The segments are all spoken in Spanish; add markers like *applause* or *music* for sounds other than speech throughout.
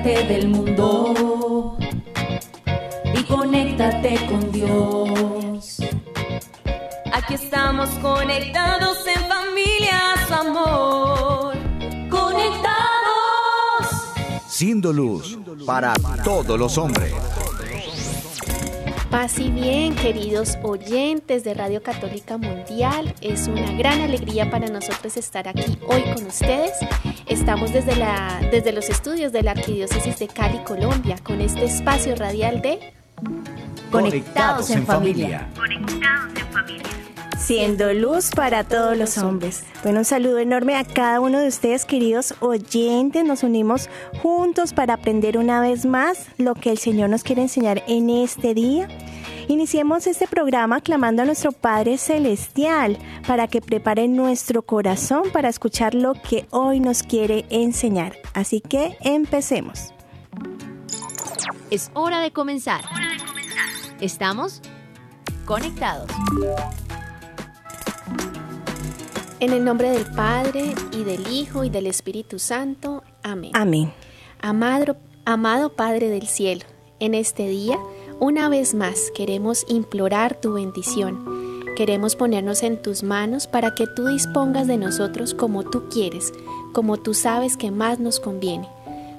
Olvídate del mundo y conéctate con Dios. Aquí estamos conectados en familia, su amor. Conectados. Siendo luz para todos los hombres. Paz y bien, queridos oyentes de Radio Católica Mundial. Es una gran alegría para nosotros estar aquí hoy con ustedes. Estamos desde, la, desde los estudios de la Arquidiócesis de Cali, Colombia, con este espacio radial de Conectados en familia. Siendo luz para todos los hombres. Bueno, un saludo enorme a cada uno de ustedes, queridos oyentes. Nos unimos juntos para aprender una vez más lo que el Señor nos quiere enseñar en este día. Iniciemos este programa clamando a nuestro Padre Celestial para que prepare nuestro corazón para escuchar lo que hoy nos quiere enseñar. Así que empecemos. Es hora de comenzar. Estamos conectados. En el nombre del Padre y del Hijo y del Espíritu Santo. Amén. Amén. Amado, amado Padre del cielo, en este día, una vez más queremos implorar tu bendición. Queremos ponernos en tus manos para que tú dispongas de nosotros como tú quieres, como tú sabes que más nos conviene.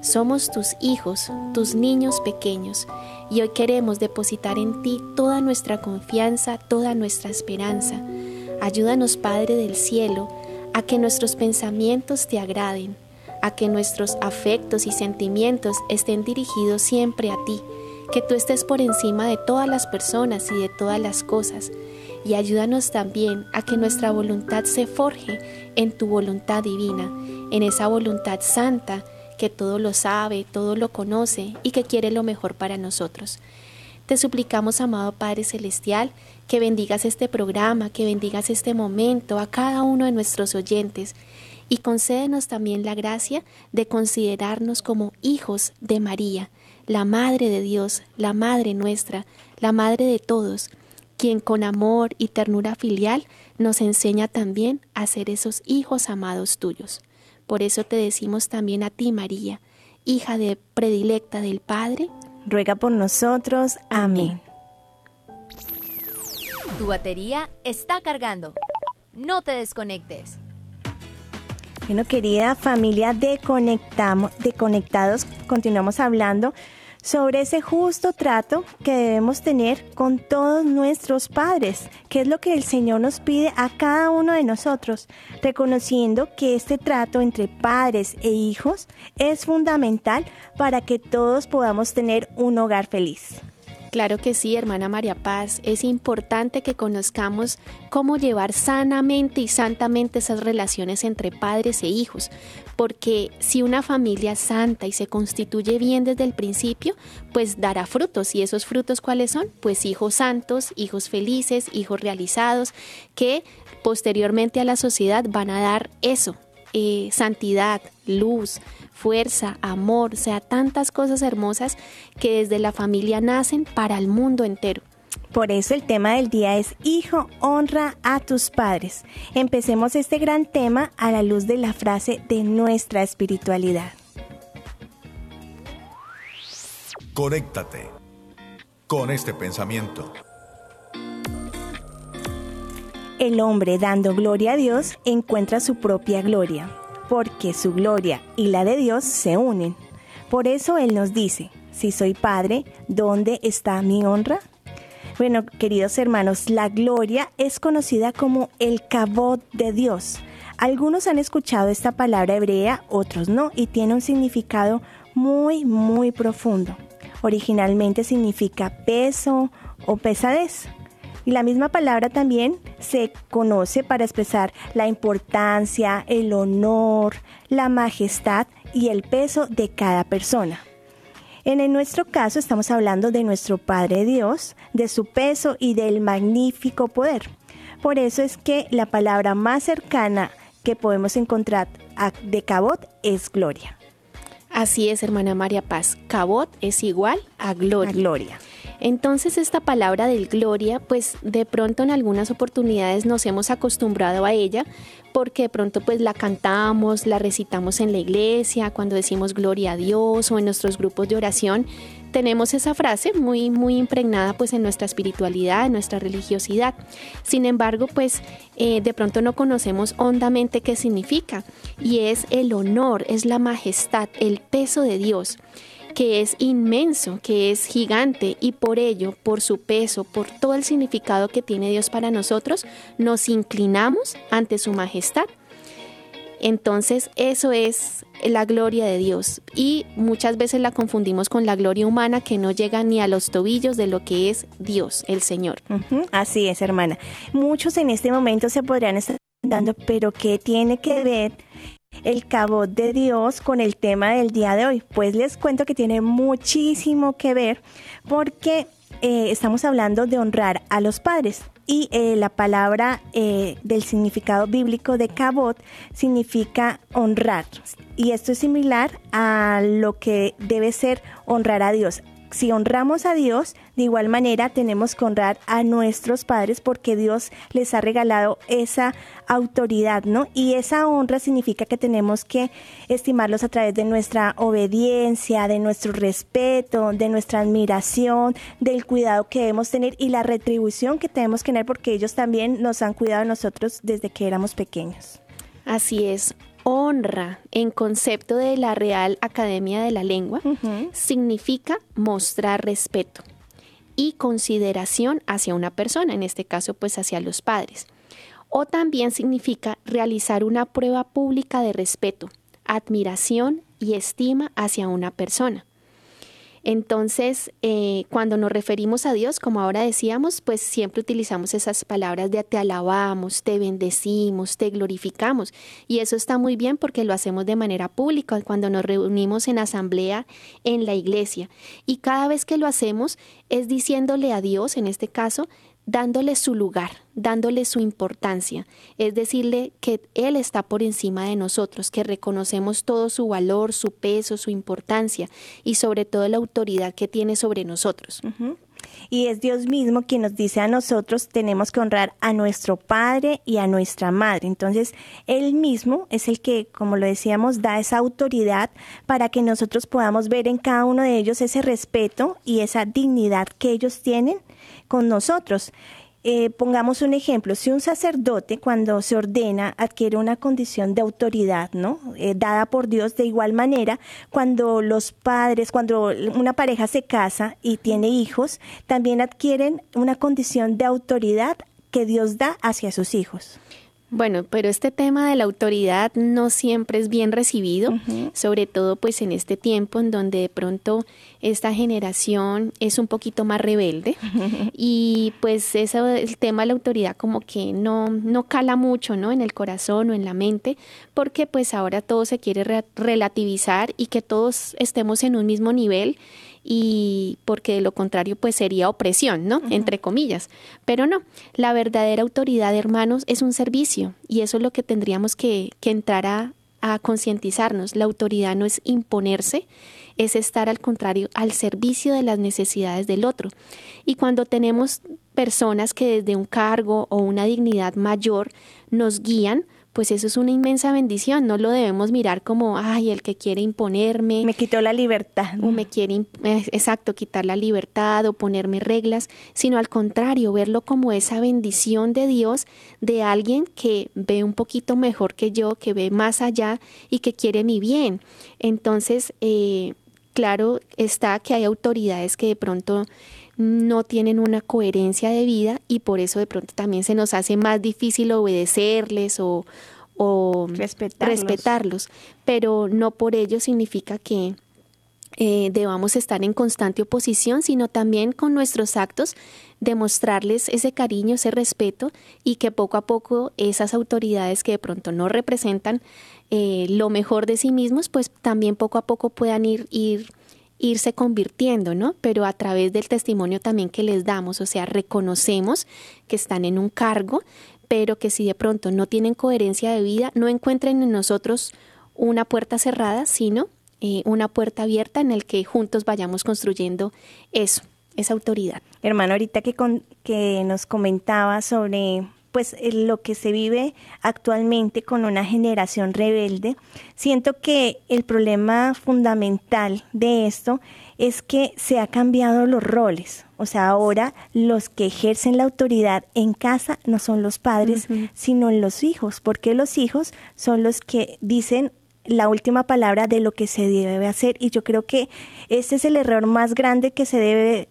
Somos tus hijos, tus niños pequeños, y hoy queremos depositar en ti toda nuestra confianza, toda nuestra esperanza. Ayúdanos, Padre del cielo, a que nuestros pensamientos te agraden, a que nuestros afectos y sentimientos estén dirigidos siempre a ti, que tú estés por encima de todas las personas y de todas las cosas. Y ayúdanos también a que nuestra voluntad se forje en tu voluntad divina, en esa voluntad santa que todo lo sabe, todo lo conoce y que quiere lo mejor para nosotros. Te suplicamos, amado Padre Celestial, que bendigas este programa, que bendigas este momento a cada uno de nuestros oyentes y concédenos también la gracia de considerarnos como hijos de María, la Madre de Dios, la Madre nuestra, la Madre de todos, quien con amor y ternura filial nos enseña también a ser esos hijos amados tuyos. Por eso te decimos también a ti, María, hija de predilecta del Padre, Ruega por nosotros. Amén. Tu batería está cargando. No te desconectes. Bueno, querida familia de, Conectamos, de Conectados, continuamos hablando sobre ese justo trato que debemos tener con todos nuestros padres, que es lo que el Señor nos pide a cada uno de nosotros, reconociendo que este trato entre padres e hijos es fundamental para que todos podamos tener un hogar feliz. Claro que sí, hermana María Paz. Es importante que conozcamos cómo llevar sanamente y santamente esas relaciones entre padres e hijos, porque si una familia santa y se constituye bien desde el principio, pues dará frutos. ¿Y esos frutos cuáles son? Pues hijos santos, hijos felices, hijos realizados, que posteriormente a la sociedad van a dar eso, eh, santidad, luz, fuerza, amor, o sea, tantas cosas hermosas que desde la familia nacen para el mundo entero. Por eso el tema del día es Hijo, honra a tus padres. Empecemos este gran tema a la luz de la frase de nuestra espiritualidad. Conéctate con este pensamiento. El hombre dando gloria a Dios encuentra su propia gloria, porque su gloria y la de Dios se unen. Por eso Él nos dice, si soy padre, ¿dónde está mi honra? Bueno, queridos hermanos, la gloria es conocida como el cabot de Dios. Algunos han escuchado esta palabra hebrea, otros no, y tiene un significado muy, muy profundo. Originalmente significa peso o pesadez. Y la misma palabra también se conoce para expresar la importancia, el honor, la majestad y el peso de cada persona. En nuestro caso estamos hablando de nuestro Padre Dios, de su peso y del magnífico poder. Por eso es que la palabra más cercana que podemos encontrar de Cabot es gloria. Así es, hermana María Paz. Cabot es igual a gloria. A gloria. Entonces esta palabra del gloria, pues de pronto en algunas oportunidades nos hemos acostumbrado a ella porque de pronto pues la cantamos, la recitamos en la iglesia, cuando decimos gloria a Dios o en nuestros grupos de oración, tenemos esa frase muy muy impregnada pues en nuestra espiritualidad, en nuestra religiosidad. Sin embargo, pues eh, de pronto no conocemos hondamente qué significa y es el honor, es la majestad, el peso de Dios que es inmenso, que es gigante y por ello, por su peso, por todo el significado que tiene Dios para nosotros, nos inclinamos ante su majestad. Entonces eso es la gloria de Dios y muchas veces la confundimos con la gloria humana que no llega ni a los tobillos de lo que es Dios, el Señor. Así es, hermana. Muchos en este momento se podrían estar preguntando, pero ¿qué tiene que ver el cabo de Dios con el tema del día de hoy? Pues les cuento que tiene muchísimo que ver porque eh, estamos hablando de honrar a los padres y eh, la palabra eh, del significado bíblico de cabot significa honrar y esto es similar a lo que debe ser honrar a Dios si honramos a Dios, de igual manera tenemos que honrar a nuestros padres porque Dios les ha regalado esa autoridad, ¿no? Y esa honra significa que tenemos que estimarlos a través de nuestra obediencia, de nuestro respeto, de nuestra admiración, del cuidado que debemos tener y la retribución que tenemos que tener porque ellos también nos han cuidado de nosotros desde que éramos pequeños. Así es honra en concepto de la Real Academia de la Lengua significa mostrar respeto y consideración hacia una persona, en este caso pues hacia los padres. O también significa realizar una prueba pública de respeto, admiración y estima hacia una persona. Entonces, eh, cuando nos referimos a Dios, como ahora decíamos, pues siempre utilizamos esas palabras de te alabamos, te bendecimos, te glorificamos. Y eso está muy bien porque lo hacemos de manera pública cuando nos reunimos en asamblea en la iglesia. Y cada vez que lo hacemos es diciéndole a Dios, en este caso, dándole su lugar, dándole su importancia, es decirle que Él está por encima de nosotros, que reconocemos todo su valor, su peso, su importancia y sobre todo la autoridad que tiene sobre nosotros. Y es Dios mismo quien nos dice a nosotros tenemos que honrar a nuestro Padre y a nuestra Madre. Entonces, Él mismo es el que, como lo decíamos, da esa autoridad para que nosotros podamos ver en cada uno de ellos ese respeto y esa dignidad que ellos tienen con nosotros. Eh, pongamos un ejemplo, si un sacerdote cuando se ordena adquiere una condición de autoridad, ¿no? Eh, dada por Dios, de igual manera, cuando los padres, cuando una pareja se casa y tiene hijos, también adquieren una condición de autoridad que Dios da hacia sus hijos. Bueno, pero este tema de la autoridad no siempre es bien recibido, sobre todo pues en este tiempo en donde de pronto esta generación es un poquito más rebelde *laughs* y pues eso, el tema de la autoridad como que no, no cala mucho, ¿no? En el corazón o en la mente, porque pues ahora todo se quiere relativizar y que todos estemos en un mismo nivel y porque de lo contrario pues sería opresión, ¿no? Entre comillas. Pero no, la verdadera autoridad, hermanos, es un servicio y eso es lo que tendríamos que, que entrar a, a concientizarnos. La autoridad no es imponerse, es estar al contrario, al servicio de las necesidades del otro. Y cuando tenemos personas que desde un cargo o una dignidad mayor nos guían, pues eso es una inmensa bendición. No lo debemos mirar como, ay, el que quiere imponerme. Me quitó la libertad. O me quiere, eh, exacto, quitar la libertad o ponerme reglas, sino al contrario, verlo como esa bendición de Dios de alguien que ve un poquito mejor que yo, que ve más allá y que quiere mi bien. Entonces, eh, claro está que hay autoridades que de pronto no tienen una coherencia de vida y por eso de pronto también se nos hace más difícil obedecerles o, respetarlos. pero no por ello significa que eh, debamos estar en constante oposición, sino también con nuestros actos demostrarles ese cariño, ese respeto y que poco a poco esas autoridades que de pronto no representan eh, lo mejor de sí mismos, pues también poco a poco puedan ir, ir irse convirtiendo, ¿no? Pero a través del testimonio también que les damos, o sea, reconocemos que están en un cargo, pero que si de pronto no tienen coherencia de vida, no encuentren en nosotros una puerta cerrada, sino eh, una puerta abierta en el que juntos vayamos construyendo eso, esa autoridad. Hermano, ahorita que, que nos comentaba sobre pues lo que se vive actualmente con una generación rebelde, siento que el problema fundamental de esto es que se ha cambiado los roles. O sea, ahora los que ejercen la autoridad en casa no son los padres, sino los hijos, porque los hijos son los que dicen la última palabra de lo que se debe hacer y yo creo que ese es el error más grande que se debe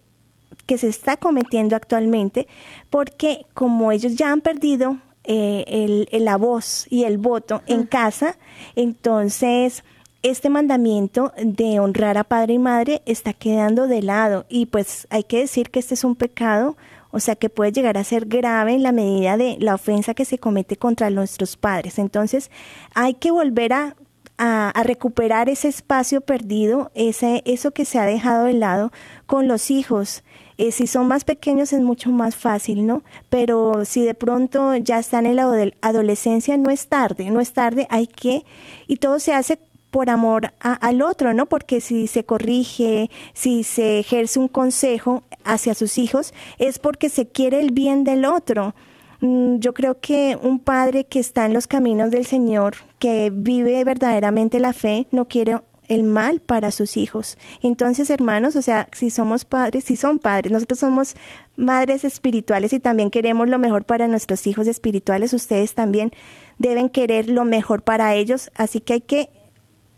que se está cometiendo actualmente, porque como ellos ya han perdido eh, el, la voz y el voto en casa, entonces este mandamiento de honrar a padre y madre está quedando de lado y pues hay que decir que este es un pecado, o sea que puede llegar a ser grave en la medida de la ofensa que se comete contra nuestros padres. Entonces hay que volver a, a, recuperar ese espacio perdido, ese, eso que se ha dejado de lado con los hijos. Eh, si son más pequeños es mucho más fácil, ¿no? Pero si de pronto ya están en la adolescencia, no es tarde, no es tarde, hay que, y todo se hace por amor al otro, ¿no? Porque si se corrige, si se ejerce un consejo hacia sus hijos, es porque se quiere el bien del otro. Mm, yo creo que un padre que está en los caminos del Señor, que vive verdaderamente la fe, no quiere el mal para sus hijos. Entonces, hermanos, o sea, si somos padres, si son padres, nosotros somos madres espirituales y también queremos lo mejor para nuestros hijos espirituales, ustedes también deben querer lo mejor para ellos, así que hay que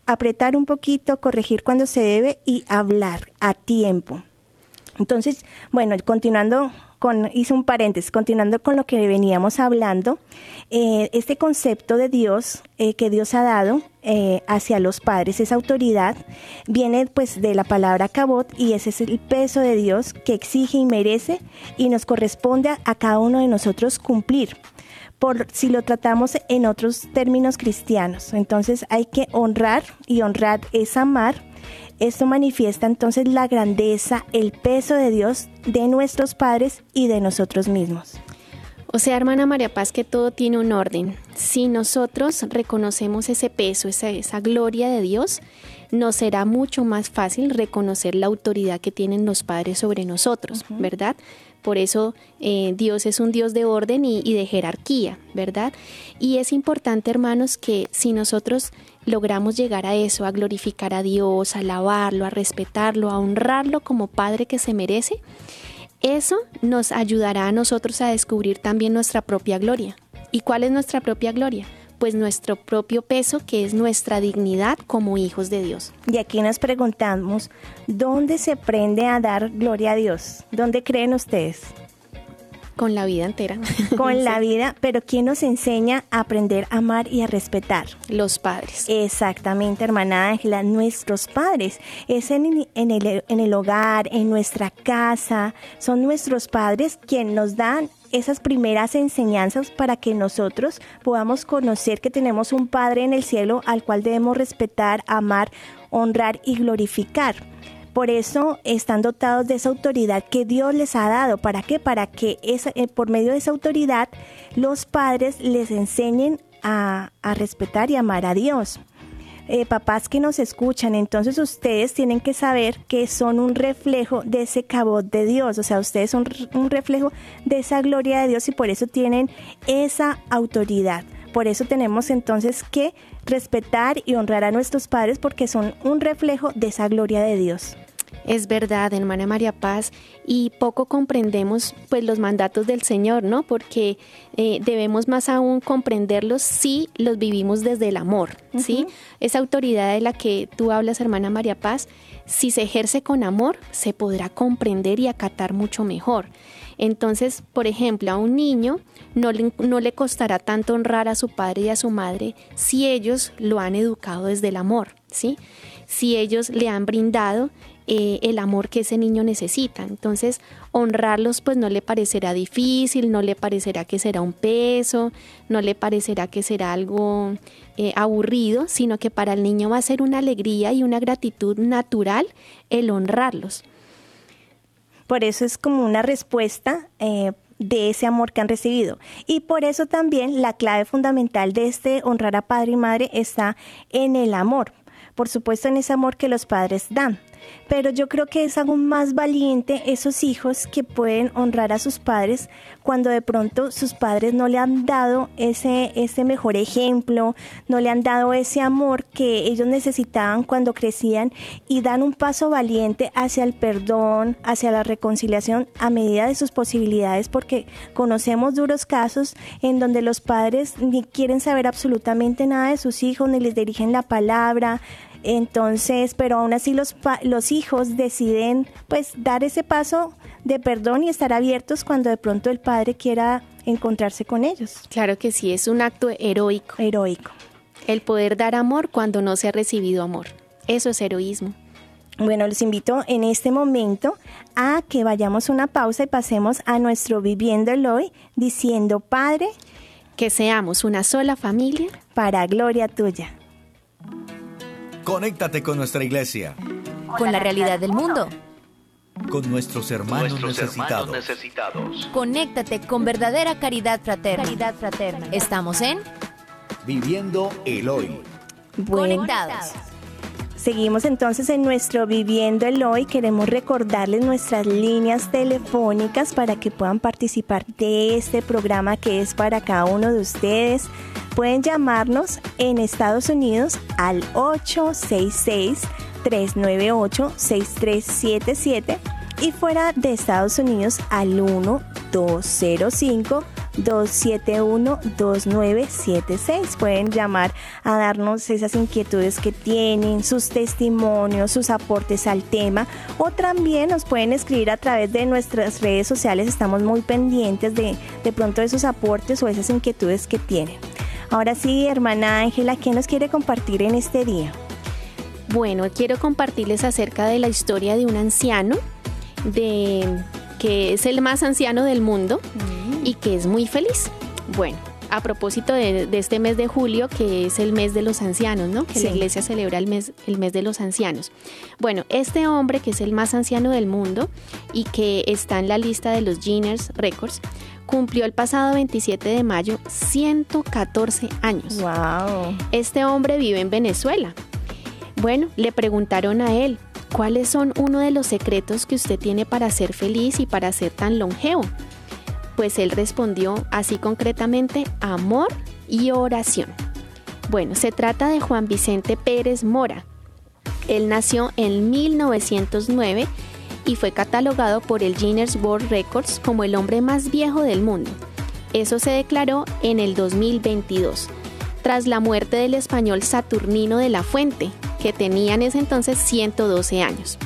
apretar un poquito, corregir cuando se debe y hablar a tiempo. Entonces, bueno, continuando hice un paréntesis, continuando con lo que veníamos hablando, eh, este concepto de Dios eh, que Dios ha dado eh, hacia los padres, esa autoridad, viene pues de la palabra cabot y ese es el peso de Dios que exige y merece y nos corresponde a cada uno de nosotros cumplir por si lo tratamos en otros términos cristianos. Entonces hay que honrar y honrar es amar esto manifiesta entonces la grandeza, el peso de Dios, de nuestros padres y de nosotros mismos. O sea, hermana María Paz, que todo tiene un orden. Si nosotros reconocemos ese peso, esa, esa gloria de Dios, nos será mucho más fácil reconocer la autoridad que tienen los padres sobre nosotros, ¿verdad? Por eso eh, Dios es un Dios de orden y, y, de jerarquía, ¿verdad? Y es importante, hermanos, que si nosotros logramos llegar a eso, a glorificar a Dios, a alabarlo, a respetarlo, a honrarlo como Padre que se merece, eso nos ayudará a nosotros a descubrir también nuestra propia gloria. ¿Y cuál es nuestra propia gloria? Pues nuestro propio peso, que es nuestra dignidad como hijos de Dios. Y aquí nos preguntamos, ¿dónde se aprende a dar gloria a Dios? ¿Dónde creen ustedes? Con la vida entera. *laughs* Con la vida, pero ¿quién nos enseña a aprender a amar y a respetar? Los padres. Exactamente, hermana Ángela, nuestros padres. Es en, en, el, en el hogar, en nuestra casa. Son nuestros padres quienes nos dan esas primeras enseñanzas para que nosotros podamos conocer que tenemos un Padre en el cielo al cual debemos respetar, amar, honrar y glorificar. Por eso están dotados de esa autoridad que Dios les ha dado. ¿Para qué? Para que esa, eh, por medio de esa autoridad los padres les enseñen a, respetar y amar a Dios. Eh, papás que nos escuchan, entonces ustedes tienen que saber que son un reflejo de ese cabot de Dios, o sea, ustedes son un reflejo de esa gloria de Dios y por eso tienen esa autoridad. Por eso tenemos entonces que respetar y honrar a nuestros padres porque son un reflejo de esa gloria de Dios. Es verdad, hermana María Paz, y poco comprendemos pues los mandatos del Señor, ¿no? Porque eh, debemos más aún comprenderlos si los vivimos desde el amor, ¿sí? Esa autoridad de la que tú hablas, hermana María Paz, si se ejerce con amor, se podrá comprender y acatar mucho mejor. Entonces, por ejemplo, a un niño no le, no le costará tanto honrar a su padre y a su madre si ellos lo han educado desde el amor, ¿sí? Si ellos le han brindado eh, el amor que ese niño necesita. Entonces, honrarlos pues no le parecerá difícil, no le parecerá que será un peso, no le parecerá que será algo eh, aburrido, sino que para el niño va a ser una alegría y una gratitud natural el honrarlos. Por eso es como una respuesta eh, de ese amor que han recibido. Y por eso también la clave fundamental de este honrar a padre y madre está en el amor. Por supuesto, en ese amor que los padres dan pero yo creo que es aún más valiente esos hijos que pueden honrar a sus padres cuando de pronto sus padres no le han dado ese, ese mejor ejemplo, no le han dado ese amor que ellos necesitaban cuando crecían y dan un paso valiente hacia el perdón, hacia la reconciliación a medida de sus posibilidades, porque conocemos duros casos en donde los padres ni quieren saber absolutamente nada de sus hijos, ni les dirigen la palabra, entonces, pero aún así los, los hijos deciden pues dar ese paso de perdón y estar abiertos cuando de pronto el padre quiera encontrarse con ellos. Claro que sí, es un acto heroico. Heroico. El poder dar amor cuando no se ha recibido amor. Eso es heroísmo. Bueno, los invito en este momento a que vayamos una pausa y pasemos a nuestro viviéndolo hoy diciendo, Padre, que seamos una sola familia para gloria tuya. Conéctate con nuestra iglesia. Con la realidad del mundo. Con nuestros hermanos, necesitados. Conéctate con verdadera caridad fraterna. Caridad fraterna. Estamos en Viviendo el hoy. Conectados. Seguimos entonces en nuestro Viviendo el Hoy. Queremos recordarles nuestras líneas telefónicas para que puedan participar de este programa que es para cada uno de ustedes. Pueden llamarnos en Estados Unidos al 866-398-6377 y fuera de Estados Unidos al 1-205. 271-2976. Pueden llamar a darnos esas inquietudes que tienen, sus testimonios, sus aportes al tema o también nos pueden escribir a través de nuestras redes sociales. Estamos muy pendientes de, de pronto esos aportes o esas inquietudes que tienen. Ahora sí, hermana Ángela, ¿qué nos quiere compartir en este día? Bueno, quiero compartirles acerca de la historia de un anciano, de que es el más anciano del mundo y que es muy feliz. Bueno, a propósito de, este mes de julio, que es el mes de los ancianos, ¿no? Que la iglesia celebra el mes, el mes de los ancianos. Bueno, este hombre, que es el más anciano del mundo y que está en la lista de los Guinness Records, cumplió el pasado 27 de mayo 114 años. Wow. Este hombre vive en Venezuela. Bueno, le preguntaron a él, ¿cuáles son uno de los secretos que usted tiene para ser feliz y para ser tan longevo? Pues él respondió así concretamente, amor y oración. Bueno, se trata de Juan Vicente Pérez Mora. Él nació en 1909 y fue catalogado por el Guinness World Records como el hombre más viejo del mundo. Eso se declaró en el 2022, tras la muerte del español Saturnino de la Fuente, que tenía en ese entonces 112 años.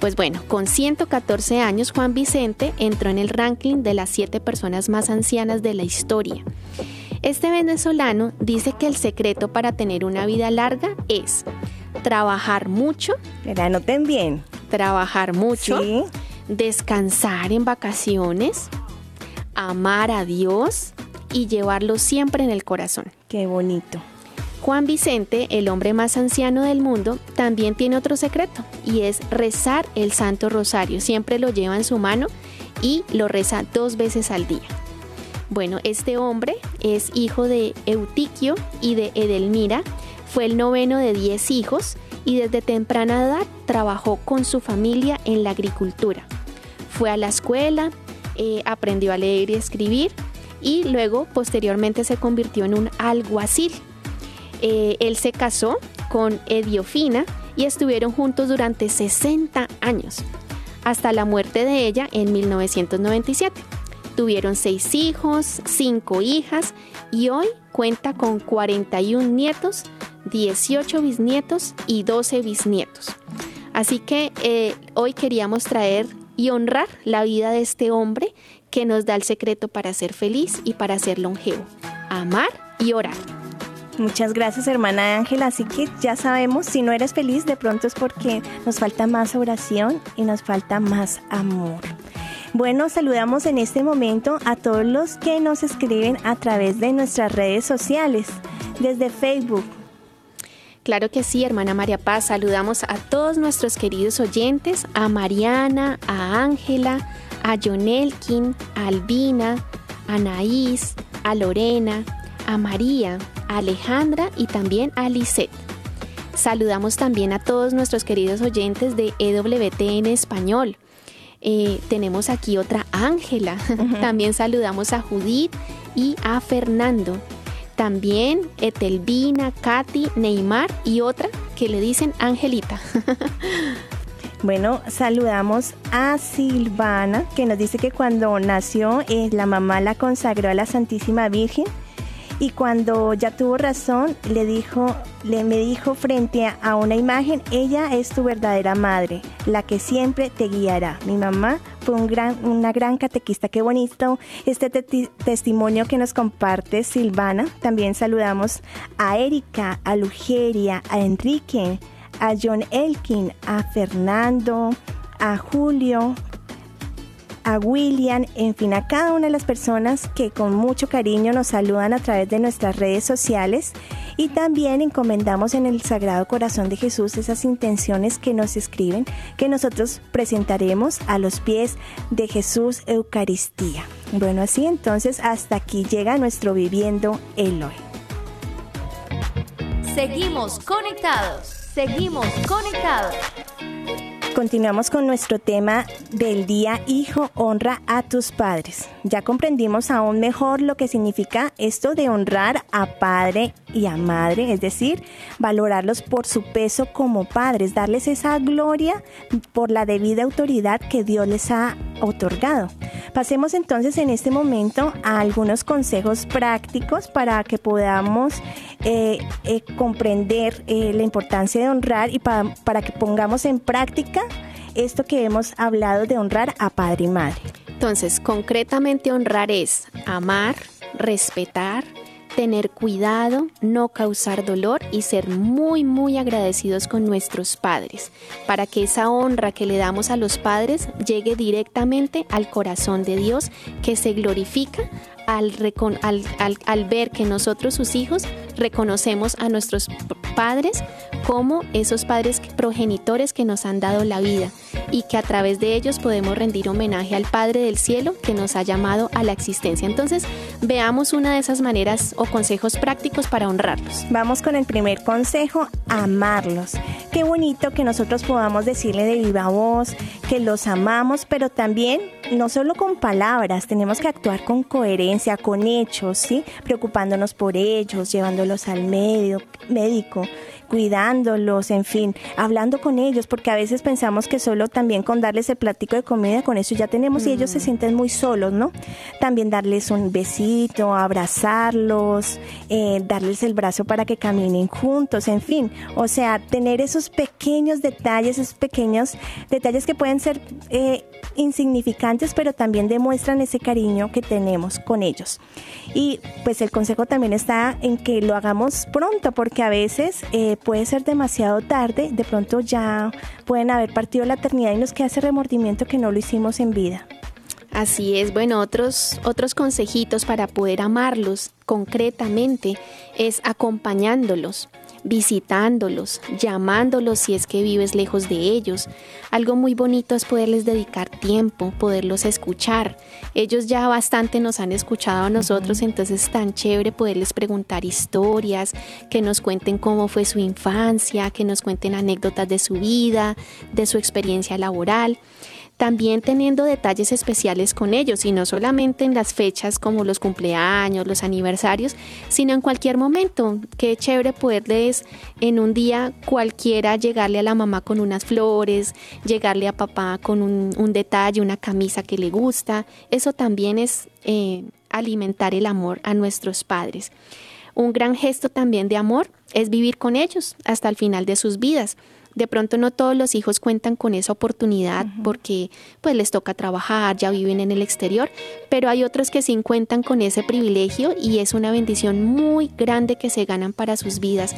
Pues bueno, con 114 años Juan Vicente entró en el ranking de las 7 personas más ancianas de la historia. Este venezolano dice que el secreto para tener una vida larga es trabajar mucho. Pero anoten bien. Trabajar mucho. Descansar en vacaciones. Amar a Dios y llevarlo siempre en el corazón. Qué bonito. Juan Vicente, el hombre más anciano del mundo, también tiene otro secreto y es rezar el Santo Rosario. Siempre lo lleva en su mano y lo reza dos veces al día. Bueno, este hombre es hijo de Eutiquio y de Edelmira, fue el noveno de diez hijos y desde temprana edad trabajó con su familia en la agricultura. Fue a la escuela, eh, aprendió a leer y escribir y luego posteriormente se convirtió en un alguacil eh, él se casó con Ediofina y estuvieron juntos durante 60 años, hasta la muerte de ella en 1997. Tuvieron seis hijos, cinco hijas y hoy cuenta con 41 nietos, 18 bisnietos y 12 bisnietos. Así que eh, hoy queríamos traer y honrar la vida de este hombre que nos da el secreto para ser feliz y para ser longevo, amar y orar. Muchas gracias, hermana Ángela. Así que ya sabemos, si no eres feliz, de pronto es porque nos falta más oración y nos falta más amor. Bueno, saludamos en este momento a todos los que nos escriben a través de nuestras redes sociales, desde Facebook. Claro que sí, hermana María Paz. Saludamos a todos nuestros queridos oyentes, a Mariana, a Ángela, a Jonelkin, a Albina, a Naís, a Lorena, a María, a Alejandra y también a Lisette. Saludamos también a todos nuestros queridos oyentes de EWT en español. Eh, tenemos aquí otra Ángela. *laughs* También saludamos a Judith y a Fernando. También Etelvina, Katy, Neymar y otra que le dicen Angelita. *laughs* Bueno, saludamos a Silvana, que nos dice que cuando nació eh, la mamá la consagró a la Santísima Virgen y cuando ya tuvo razón le dijo, le me dijo frente a una imagen, ella es tu verdadera madre, la que siempre te guiará. Mi mamá fue un gran, una gran catequista, qué bonito este testimonio que nos comparte Silvana. También saludamos a Erika, a Lugeria, a Enrique a John Elkin, a Fernando, a Julio, a William, en fin, a cada una de las personas que con mucho cariño nos saludan a través de nuestras redes sociales y también encomendamos en el Sagrado Corazón de Jesús esas intenciones que nos escriben que nosotros presentaremos a los pies de Jesús Eucaristía. Bueno, así entonces hasta aquí llega nuestro Viviendo Eloy. Seguimos conectados. Seguimos conectados. Continuamos con nuestro tema del día Hijo, honra a tus padres. Ya comprendimos aún mejor lo que significa esto de honrar a padre y a madre, es decir, valorarlos por su peso como padres, darles esa gloria por la debida autoridad que Dios les ha otorgado. Pasemos entonces en este momento a algunos consejos prácticos para que podamos eh, eh, comprender eh, la importancia de honrar y para, para que pongamos en práctica esto que hemos hablado de honrar a padre y madre. Entonces, concretamente honrar es amar, respetar, tener cuidado, no causar dolor y ser muy, muy agradecidos con nuestros padres, para que esa honra que le damos a los padres llegue directamente al corazón de Dios, que se glorifica al, ver que nosotros, sus hijos, reconocemos a nuestros padres como esos padres progenitores que nos han dado la vida y que a través de ellos podemos rendir homenaje al Padre del Cielo que nos ha llamado a la existencia. Entonces, veamos una de esas maneras o consejos prácticos para honrarlos. Vamos con el primer consejo, amarlos. Qué bonito que nosotros podamos decirle de viva voz que los amamos, pero también no solo con palabras, tenemos que actuar con coherencia, con hechos, ¿sí? Preocupándonos por ellos, llevándolos al medio, médico, cuidándolos, en fin, hablando con ellos, porque a veces pensamos que solo también con darles el platico de comida, con eso ya tenemos y ellos se mm. sienten muy solos, ¿no? También darles un besito, abrazarlos, eh, darles el brazo para que caminen juntos, en fin, o sea, tener esos pequeños detalles, esos pequeños detalles que pueden ser eh, insignificantes, pero también demuestran ese cariño que tenemos con ellos. Y pues el consejo también está en que lo hagamos pronto, porque a veces eh, puede ser demasiado tarde, de pronto ya pueden haber partido la eternidad y nos queda ese remordimiento que no lo hicimos en vida. Así es, bueno, otros, otros consejitos para poder amarlos concretamente es acompañándolos visitándolos, llamándolos si es que vives lejos de ellos. Algo muy bonito es poderles dedicar tiempo, poderlos escuchar. Ellos ya bastante nos han escuchado a nosotros, entonces es tan chévere poderles preguntar historias, que nos cuenten cómo fue su infancia, que nos cuenten anécdotas de su vida, de su experiencia laboral también teniendo detalles especiales con ellos y no solamente en las fechas como los cumpleaños, los aniversarios, sino en cualquier momento. Qué chévere poderles en un día cualquiera llegarle a la mamá con unas flores, llegarle a papá con un, detalle, una camisa que le gusta. Eso también es eh, alimentar el amor a nuestros padres. Un gran gesto también de amor es vivir con ellos hasta el final de sus vidas. De pronto no todos los hijos cuentan con esa oportunidad porque pues les toca trabajar, ya viven en el exterior, pero hay otros que sí cuentan con ese privilegio y es una bendición muy grande que se ganan para sus vidas.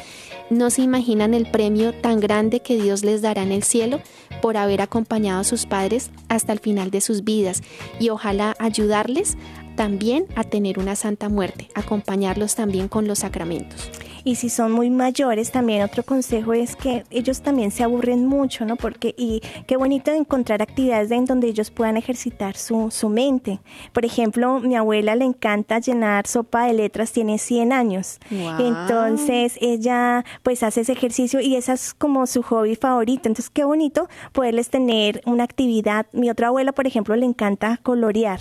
No se imaginan el premio tan grande que Dios les dará en el cielo por haber acompañado a sus padres hasta el final de sus vidas y ojalá ayudarles también a tener una santa muerte, acompañarlos también con los sacramentos. Y si son muy mayores, también otro consejo es que ellos también se aburren mucho, ¿no? Porque, y qué bonito encontrar actividades en donde ellos puedan ejercitar su, su mente. Por ejemplo, mi abuela le encanta llenar sopa de letras, tiene 100 años. Entonces, ella pues hace ese ejercicio y esa es como su hobby favorito. Entonces, qué bonito poderles tener una actividad. Mi otra abuela, por ejemplo, le encanta colorear.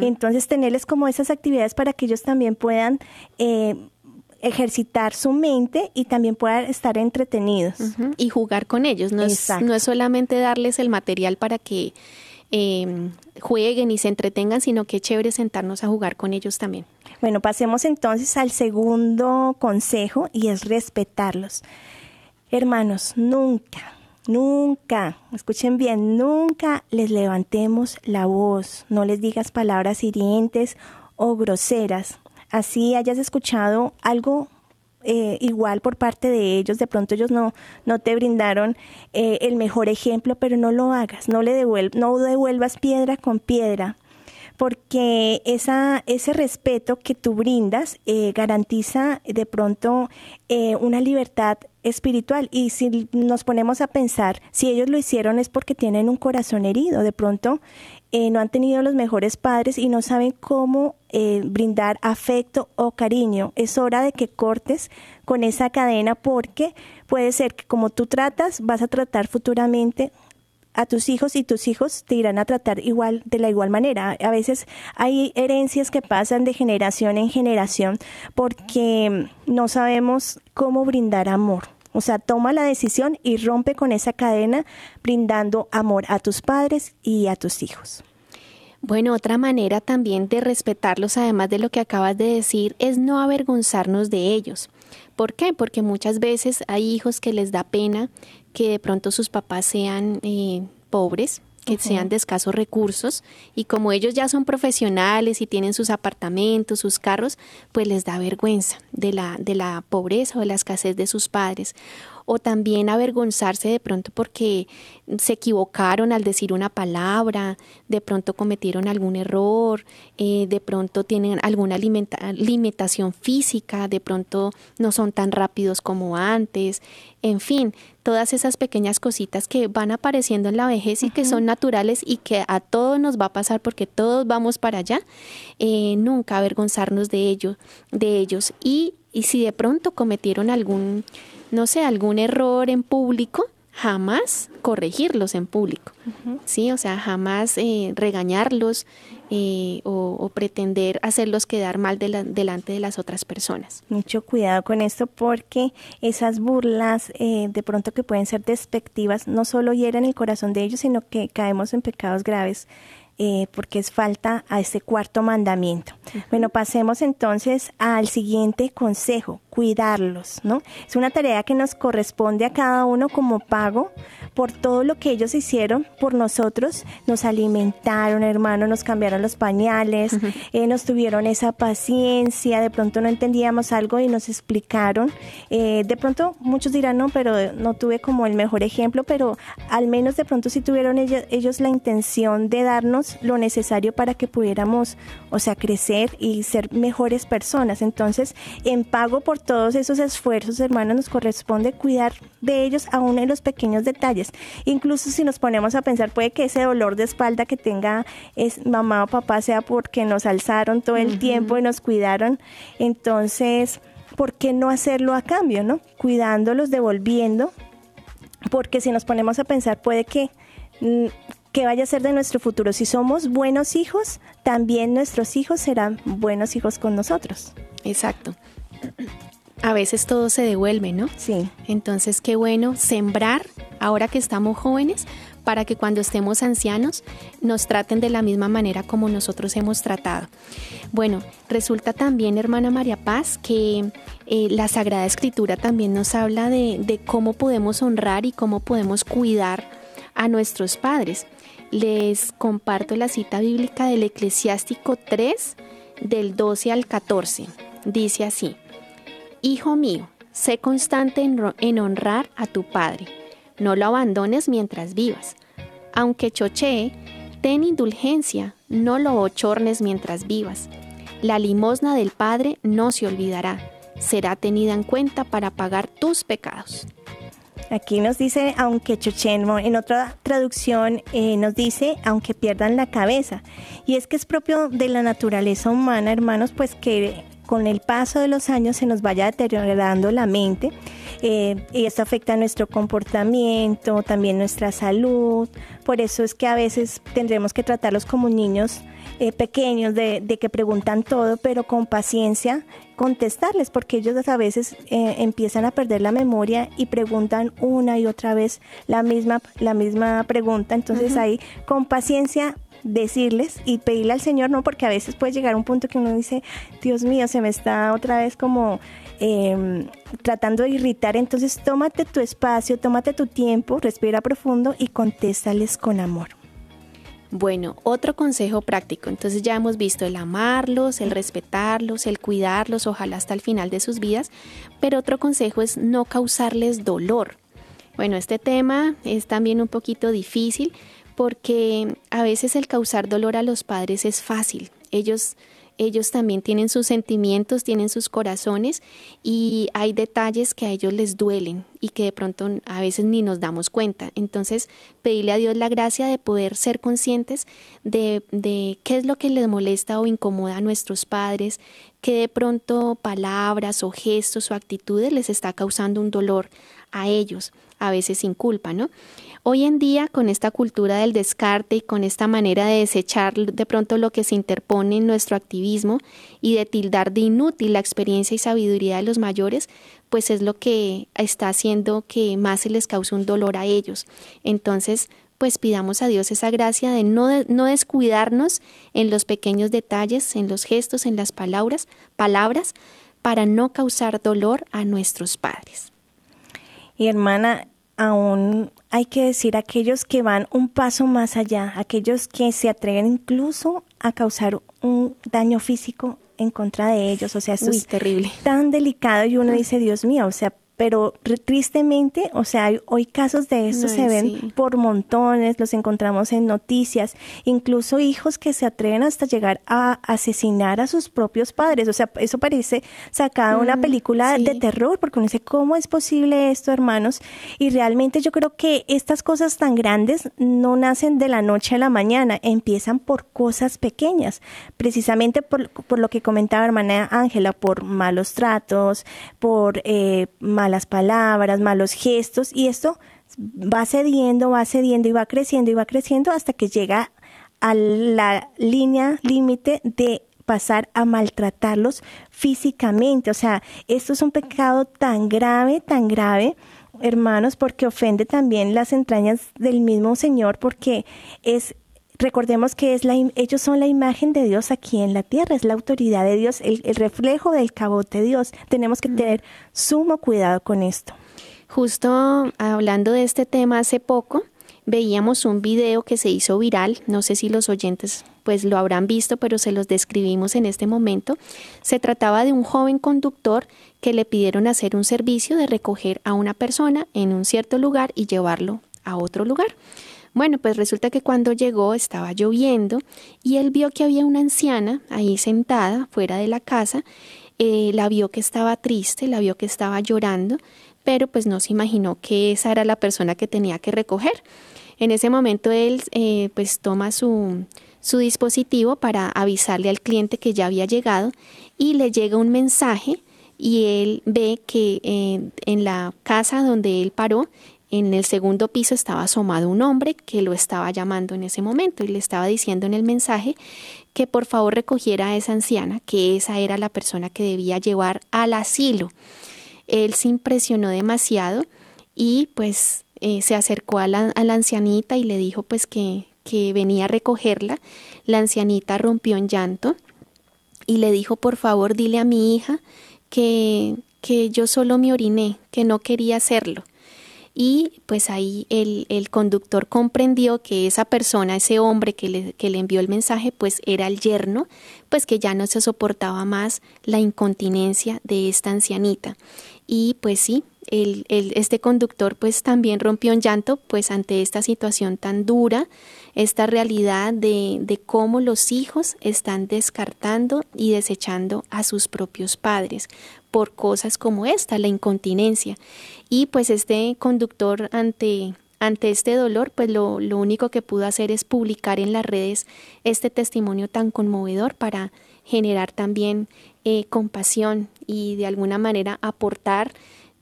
Entonces, tenerles como esas actividades para que ellos también puedan... Eh, ejercitar su mente y también puedan estar entretenidos. Y jugar con ellos, no es, no es solamente darles el material para que eh, jueguen y se entretengan, sino que es chévere sentarnos a jugar con ellos también. Bueno, pasemos entonces al segundo consejo y es respetarlos. Hermanos, nunca, nunca, escuchen bien, nunca les levantemos la voz, no les digas palabras hirientes o groseras. Así hayas escuchado algo eh, igual por parte de ellos, de pronto ellos no, no te brindaron eh, el mejor ejemplo, pero no lo hagas, no, le no devuelvas piedra con piedra, porque esa, ese respeto que tú brindas eh, garantiza de pronto una libertad espiritual. Y si nos ponemos a pensar, si ellos lo hicieron es porque tienen un corazón herido, de pronto eh, no han tenido los mejores padres y no saben cómo eh, brindar afecto o cariño. Es hora de que cortes con esa cadena porque puede ser que como tú tratas, vas a tratar futuramente a tus hijos y tus hijos te irán a tratar igual de la igual manera. A veces hay herencias que pasan de generación en generación porque no sabemos cómo brindar amor. O sea, toma la decisión y rompe con esa cadena brindando amor a tus padres y a tus hijos. Bueno, otra manera también de respetarlos, además de lo que acabas de decir, es no avergonzarnos de ellos. ¿Por qué? Porque muchas veces hay hijos que les da pena que de pronto sus papás sean eh, pobres, que sean de escasos recursos y como ellos ya son profesionales y tienen sus apartamentos, sus carros, pues les da vergüenza de la, de la pobreza o de la escasez de sus padres. O también avergonzarse de pronto porque se equivocaron al decir una palabra, de pronto cometieron algún error, eh, de pronto tienen alguna limitación física, de pronto no son tan rápidos como antes, en fin, todas esas pequeñas cositas que van apareciendo en la vejez y que son naturales y que a todos nos va a pasar porque todos vamos para allá, eh, nunca avergonzarnos de ellos, de ellos. Y, y si de pronto cometieron algún no sé, algún error en público, jamás corregirlos en público, ¿sí? O sea, jamás eh, regañarlos eh, o, pretender hacerlos quedar mal delante de las otras personas. Mucho cuidado con esto porque esas burlas eh, de pronto que pueden ser despectivas no solo hieren el corazón de ellos, sino que caemos en pecados graves eh, porque es falta a ese cuarto mandamiento. Bueno, pasemos entonces al siguiente consejo, cuidarlos, ¿no? Es una tarea que nos corresponde a cada uno como pago por todo lo que ellos hicieron por nosotros, nos alimentaron, hermano, nos cambiaron los pañales, eh, nos tuvieron esa paciencia, de pronto no entendíamos algo y nos explicaron. Eh, de pronto muchos dirán, no, pero no tuve como el mejor ejemplo, pero al menos de pronto sí tuvieron ellos, ellos la intención de darnos lo necesario para que pudiéramos, o sea, crecer y ser mejores personas. Entonces, en pago por todos esos esfuerzos, hermanos, nos corresponde cuidar de ellos aún en los pequeños detalles. Incluso si nos ponemos a pensar, puede que ese dolor de espalda que tenga es mamá o papá sea porque nos alzaron todo el tiempo y nos cuidaron. Entonces, ¿por qué no hacerlo a cambio, no? Cuidándolos, devolviendo. Porque si nos ponemos a pensar, puede que mm, que vaya a ser de nuestro futuro. Si somos buenos hijos, también nuestros hijos serán buenos hijos con nosotros. Exacto. A veces todo se devuelve, ¿no? Sí. Entonces, qué bueno sembrar ahora que estamos jóvenes para que cuando estemos ancianos nos traten de la misma manera como nosotros hemos tratado. Bueno, resulta también, hermana María Paz, que eh, la Sagrada Escritura también nos habla de, de cómo podemos honrar y cómo podemos cuidar a nuestros padres les comparto la cita bíblica del Eclesiástico 3, del 12 al 14. Dice así, Hijo mío, sé constante en, honrar a tu Padre, no lo abandones mientras vivas. Aunque chochee, ten indulgencia, no lo ochornes mientras vivas. La limosna del Padre no se olvidará, será tenida en cuenta para pagar tus pecados. Aquí nos dice, aunque Chochenmo, en otra traducción eh, nos dice, aunque pierdan la cabeza. Y es que es propio de la naturaleza humana, hermanos, pues que con el paso de los años se nos vaya deteriorando la mente eh, y esto afecta nuestro comportamiento, también nuestra salud. Por eso es que a veces tendremos que tratarlos como niños eh, pequeños de, que preguntan todo, pero con paciencia contestarles, porque ellos a veces eh, empiezan a perder la memoria y preguntan una y otra vez la misma, la misma pregunta. Entonces ahí con paciencia decirles y pedirle al Señor, no, porque a veces puede llegar un punto que uno dice, Dios mío, se me está otra vez como em, tratando de irritar. Entonces tómate tu espacio, tómate tu tiempo, respira profundo y contéstales con amor. Bueno, otro consejo práctico. Entonces ya hemos visto el amarlos, el respetarlos, el cuidarlos, ojalá hasta el final de sus vidas. Pero otro consejo es no causarles dolor. Bueno, este tema es también un poquito difícil porque a veces el causar dolor a los padres es fácil. Ellos ellos también tienen sus sentimientos, tienen sus corazones y hay detalles que a ellos les duelen y que de pronto a veces ni nos damos cuenta. Entonces, pedirle a Dios la gracia de poder ser conscientes de, qué es lo que les molesta o incomoda a nuestros padres, que de pronto palabras o gestos o actitudes les está causando un dolor a ellos, a veces sin culpa, ¿no? Hoy en día, con esta cultura del descarte y con esta manera de desechar de pronto lo que se interpone en nuestro activismo y de tildar de inútil la experiencia y sabiduría de los mayores, pues es lo que está haciendo que más se les cause un dolor a ellos. Entonces, pues pidamos a Dios esa gracia de no, no descuidarnos en los pequeños detalles, en los gestos, en las palabras, palabras, para no causar dolor a nuestros padres. Y hermana, aún hay que decir aquellos que van un paso más allá, aquellos que se atreven incluso a causar un daño físico en contra de ellos. O sea, eso es terrible. tan delicado y uno dice, Dios mío, o sea, pero tristemente, o sea, hoy casos de esto se ven por montones, los encontramos en noticias, incluso hijos que se atreven hasta llegar a asesinar a sus propios padres, o sea, eso parece sacada una mm, película de terror, porque uno dice, ¿cómo es posible esto, hermanos? Y realmente yo creo que estas cosas tan grandes no nacen de la noche a la mañana, empiezan por cosas pequeñas, precisamente por, por lo que comentaba hermana Ángela, por malos tratos, por eh, malas palabras, malos gestos, y esto va cediendo, va cediendo y va creciendo y va creciendo hasta que llega a la línea límite de pasar a maltratarlos físicamente. O sea, esto es un pecado tan grave, tan grave, hermanos, porque ofende también las entrañas del mismo Señor, porque es recordemos que es la, ellos son la imagen de Dios aquí en la tierra, es la autoridad de Dios, el, reflejo del cabote de Dios. Tenemos que tener sumo cuidado con esto. Justo hablando de este tema hace poco, veíamos un video que se hizo viral, no sé si los oyentes pues lo habrán visto, pero se los describimos en este momento. Se trataba de un joven conductor que le pidieron hacer un servicio de recoger a una persona en un cierto lugar y llevarlo a otro lugar. Bueno, pues resulta que cuando llegó estaba lloviendo y él vio que había una anciana ahí sentada fuera de la casa, eh, la vio que estaba triste, la vio que estaba llorando, pero pues no se imaginó que esa era la persona que tenía que recoger. En ese momento él eh, pues toma su, su dispositivo para avisarle al cliente que ya había llegado y le llega un mensaje y él ve que eh, en la casa donde él paró en el segundo piso estaba asomado un hombre que lo estaba llamando en ese momento y le estaba diciendo en el mensaje que por favor recogiera a esa anciana, que esa era la persona que debía llevar al asilo. Él se impresionó demasiado y pues eh, se acercó a la, a la, ancianita y le dijo pues que, que venía a recogerla. La ancianita rompió en llanto y le dijo por favor dile a mi hija que, que yo solo me oriné, que no quería hacerlo y pues ahí el, el, conductor comprendió que esa persona, ese hombre que le, que le envió el mensaje, pues era el yerno, pues que ya no se soportaba más la incontinencia de esta ancianita. Y pues sí, el, este conductor pues también rompió en llanto pues ante esta situación tan dura, esta realidad de, de cómo los hijos están descartando y desechando a sus propios padres por cosas como esta, la incontinencia. Y pues este conductor ante ante este dolor, pues lo, lo, único que pudo hacer es publicar en las redes este testimonio tan conmovedor para generar también eh, compasión y de alguna manera aportar,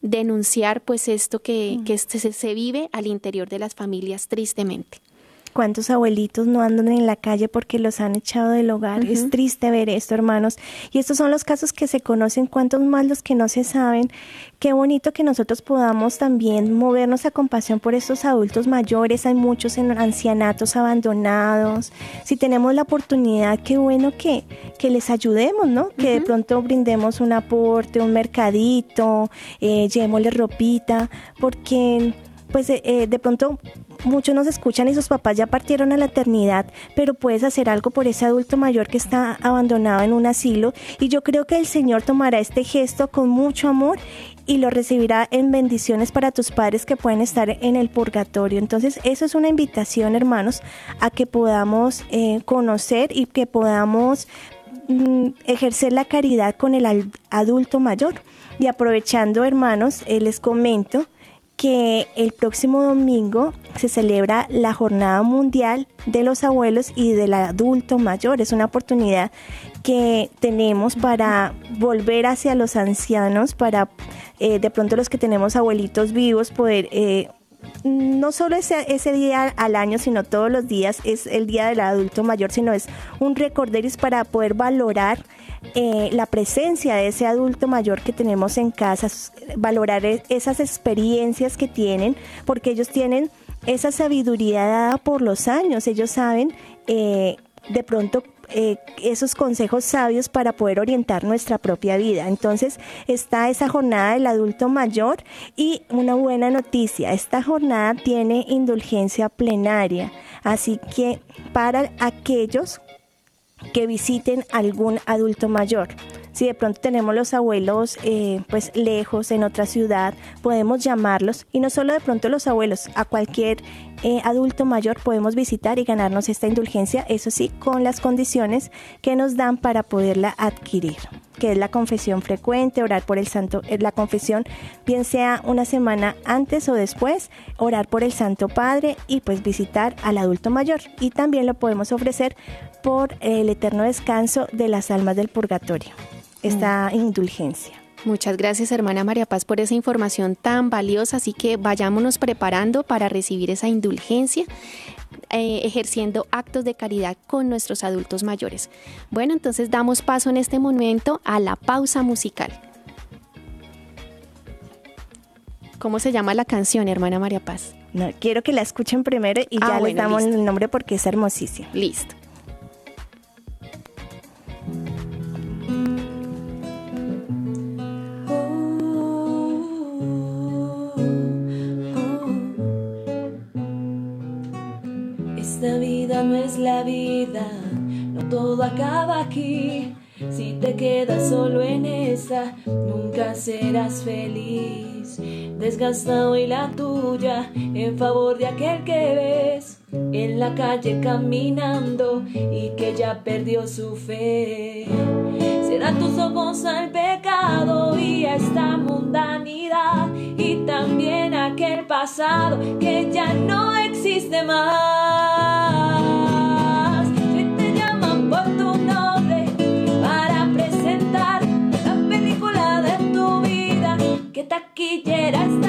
denunciar pues esto que, que se, se vive al interior de las familias tristemente cuántos abuelitos no andan en la calle porque los han echado del hogar. Es triste ver esto, hermanos. Y estos son los casos que se conocen, cuántos más los que no se saben. Qué bonito que nosotros podamos también movernos a compasión por estos adultos mayores. Hay muchos en ancianatos abandonados. Si tenemos la oportunidad, qué bueno que, que les ayudemos, ¿no? Que de pronto brindemos un aporte, un mercadito, eh, llevémosle ropita, porque pues eh, eh, de pronto muchos nos escuchan y sus papás ya partieron a la eternidad, pero puedes hacer algo por ese adulto mayor que está abandonado en un asilo y yo creo que el Señor tomará este gesto con mucho amor y lo recibirá en bendiciones para tus padres que pueden estar en el purgatorio. Entonces, eso es una invitación, hermanos, a que podamos eh, conocer y que podamos mm, ejercer la caridad con el adulto mayor. Y aprovechando, hermanos, eh, les comento que el próximo domingo se celebra la Jornada Mundial de los Abuelos y del Adulto Mayor. Es una oportunidad que tenemos para volver hacia los ancianos, para eh, de pronto los que tenemos abuelitos vivos poder... Eh, no solo ese, ese día al año, sino todos los días es el día del adulto mayor, sino es un recorderis para poder valorar eh, la presencia de ese adulto mayor que tenemos en casa, valorar e, esas experiencias que tienen, porque ellos tienen esa sabiduría dada por los años, ellos saben eh, de pronto eh, esos consejos sabios para poder orientar nuestra propia vida. Entonces está esa jornada del adulto mayor y una buena noticia, esta jornada tiene indulgencia plenaria, así que para aquellos que visiten algún adulto mayor. Si de pronto tenemos los abuelos eh, pues lejos en otra ciudad, podemos llamarlos y no solo de pronto los abuelos, a cualquier eh, adulto mayor podemos visitar y ganarnos esta indulgencia, eso sí, con las condiciones que nos dan para poderla adquirir que es la confesión frecuente, orar por el santo, eh, la confesión, bien sea una semana antes o después, orar por el Santo Padre y pues visitar al adulto mayor. Y también lo podemos ofrecer por el eterno descanso de las almas del purgatorio, esta mm. indulgencia. Muchas gracias hermana María Paz por esa información tan valiosa, así que vayámonos preparando para recibir esa indulgencia, eh, ejerciendo actos de caridad con nuestros adultos mayores. Bueno, entonces damos paso en este momento a la pausa musical. ¿Cómo se llama la canción, hermana María Paz? No, quiero que la escuchen primero y ah, ya les damos el nombre porque es hermosísima. Listo. Esta vida no es la vida, no todo acaba aquí. Si te quedas solo en esa, nunca serás feliz. Desgastado y la tuya en favor de aquel que ves en la calle caminando y que ya perdió su fe. Serán tus ojos al pecado y a esta mundanidad y también aquel pasado que ya no existe más. Si te llaman por tu nombre para presentar la película de tu vida, que taquillera está,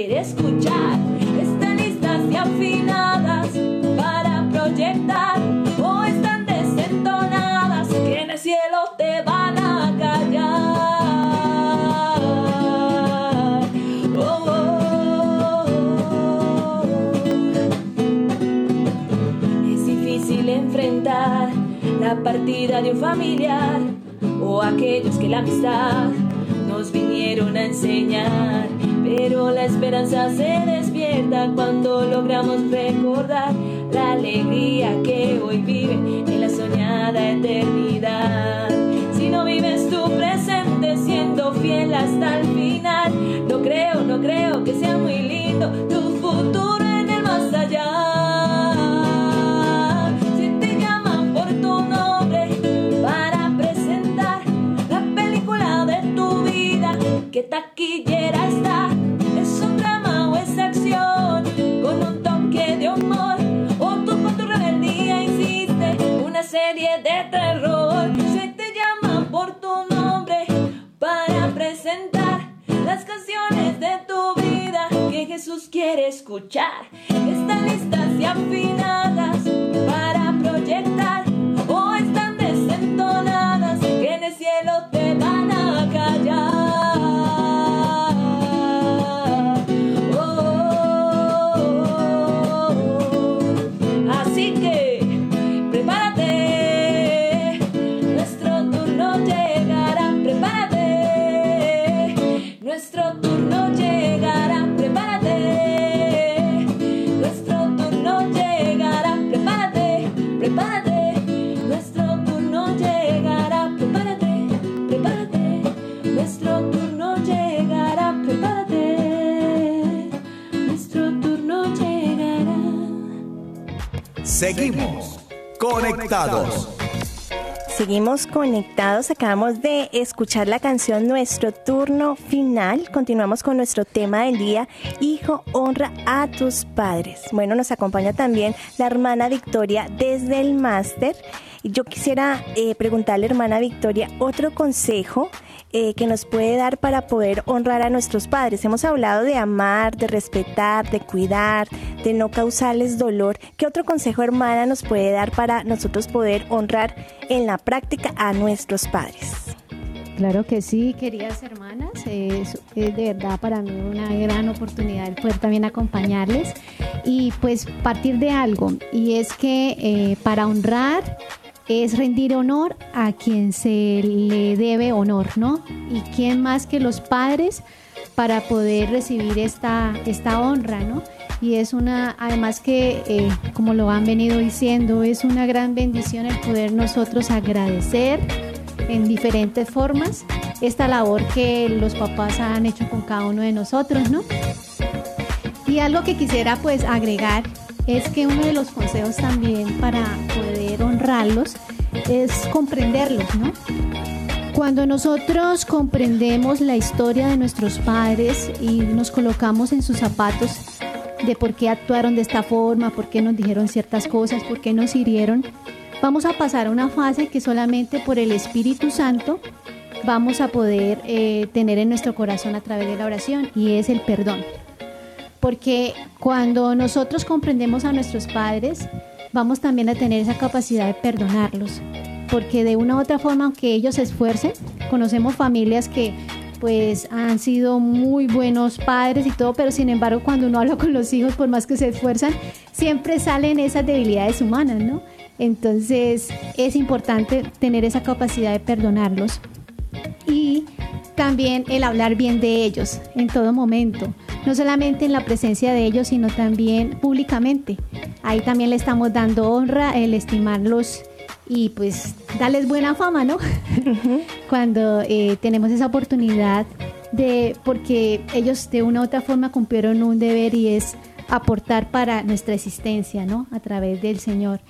Quiere escuchar afinadas para proyectar o están desentonadas que en el cielo te van a callar. Oh, oh, oh. Es difícil enfrentar la partida de un familiar o aquellos que la amistad nos vinieron a enseñar. Pero la esperanza se despierta cuando logramos recordar la alegría que hoy vive en la soñada eternidad. Si no vives tu presente siendo fiel hasta el final, no creo, no creo que sea muy lindo tu futuro Conectados, acabamos de escuchar la canción Nuestro turno final. Continuamos con nuestro tema del día, Hijo, honra a tus padres. Bueno, nos acompaña también la hermana Victoria desde el máster. Yo quisiera eh, preguntarle, hermana Victoria, otro consejo eh, que nos puede dar para poder honrar a nuestros padres. Hemos hablado de amar, de respetar, de cuidar, de no causarles dolor. ¿Qué otro consejo, hermana, nos puede dar para nosotros poder honrar en la práctica a nuestros padres? Claro que sí, queridas hermanas, es, de verdad para mí una gran oportunidad el poder también acompañarles y pues partir de algo, y es que eh, para honrar es rendir honor a quien se le debe honor, ¿no? Y quién más que los padres para poder recibir esta, esta honra, ¿no? Y es una, además que, eh, como lo han venido diciendo, es una gran bendición el poder nosotros agradecer en diferentes formas esta labor que los papás han hecho con cada uno de nosotros, ¿no? Y algo que quisiera pues agregar es que uno de los consejos también para poder honrarlos es comprenderlos, ¿no? Cuando nosotros comprendemos la historia de nuestros padres y nos colocamos en sus zapatos de por qué actuaron de esta forma, por qué nos dijeron ciertas cosas, por qué nos hirieron, vamos a pasar a una fase que solamente por el Espíritu Santo vamos a poder eh, tener en nuestro corazón a través de la oración y es el perdón. Porque cuando nosotros comprendemos a nuestros padres, vamos también a tener esa capacidad de perdonarlos. Porque de una u otra forma, aunque ellos se esfuercen, conocemos familias que pues han sido muy buenos padres y todo, pero sin embargo cuando uno habla con los hijos, por más que se esfuerzan, siempre salen esas debilidades humanas, ¿no? Entonces es importante tener esa capacidad de perdonarlos y también el hablar bien de ellos en todo momento no solamente en la presencia de ellos, sino también públicamente. Ahí también le estamos dando honra, el estimarlos y pues darles buena fama, ¿no? *laughs* Cuando eh, tenemos esa oportunidad de, porque ellos de una u otra forma cumplieron un deber y es aportar para nuestra existencia, ¿no? A través del Señor.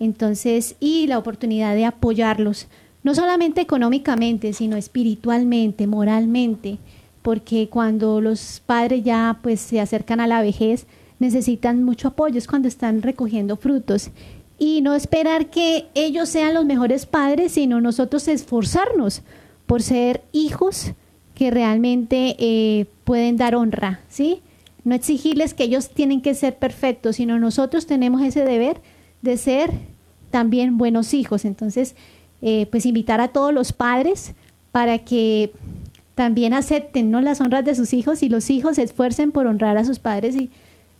Entonces, y la oportunidad de apoyarlos, no solamente económicamente, sino espiritualmente, moralmente, porque cuando los padres ya pues se acercan a la vejez necesitan mucho apoyo, es cuando están recogiendo frutos y no esperar que ellos sean los mejores padres, sino nosotros esforzarnos por ser hijos que realmente eh, pueden dar honra, ¿sí? No exigirles que ellos tienen que ser perfectos, sino nosotros tenemos ese deber de ser también buenos hijos. Entonces, eh, pues invitar a todos los padres para que también acepten ¿no? las honras de sus hijos y los hijos se esfuercen por honrar a sus padres y,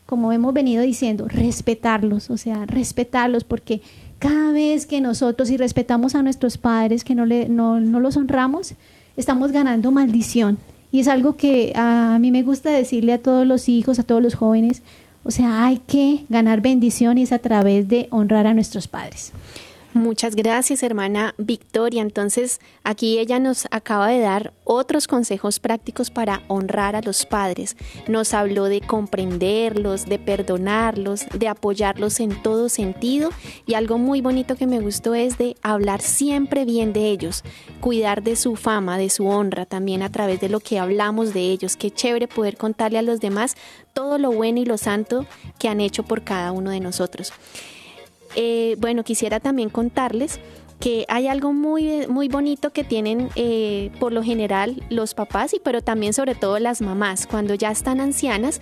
como hemos venido diciendo, respetarlos, o sea, respetarlos, porque cada vez que nosotros, y respetamos a nuestros padres, que no, le, no, no los honramos, estamos ganando maldición. Y es algo que a mí me gusta decirle a todos los hijos, a todos los jóvenes, o sea, hay que ganar bendiciones a través de honrar a nuestros padres. Muchas gracias, hermana Victoria. Entonces, aquí ella nos acaba de dar otros consejos prácticos para honrar a los padres. Nos habló de comprenderlos, de perdonarlos, de apoyarlos en todo sentido y algo muy bonito que me gustó es de hablar siempre bien de ellos, cuidar de su fama, de su honra también a través de lo que hablamos de ellos. Qué chévere poder contarle a los demás todo lo bueno y lo santo que han hecho por cada uno de nosotros. Eh, bueno, quisiera también contarles que hay algo muy, muy bonito que tienen eh, por lo general los papás y pero también sobre todo las mamás. Cuando ya están ancianas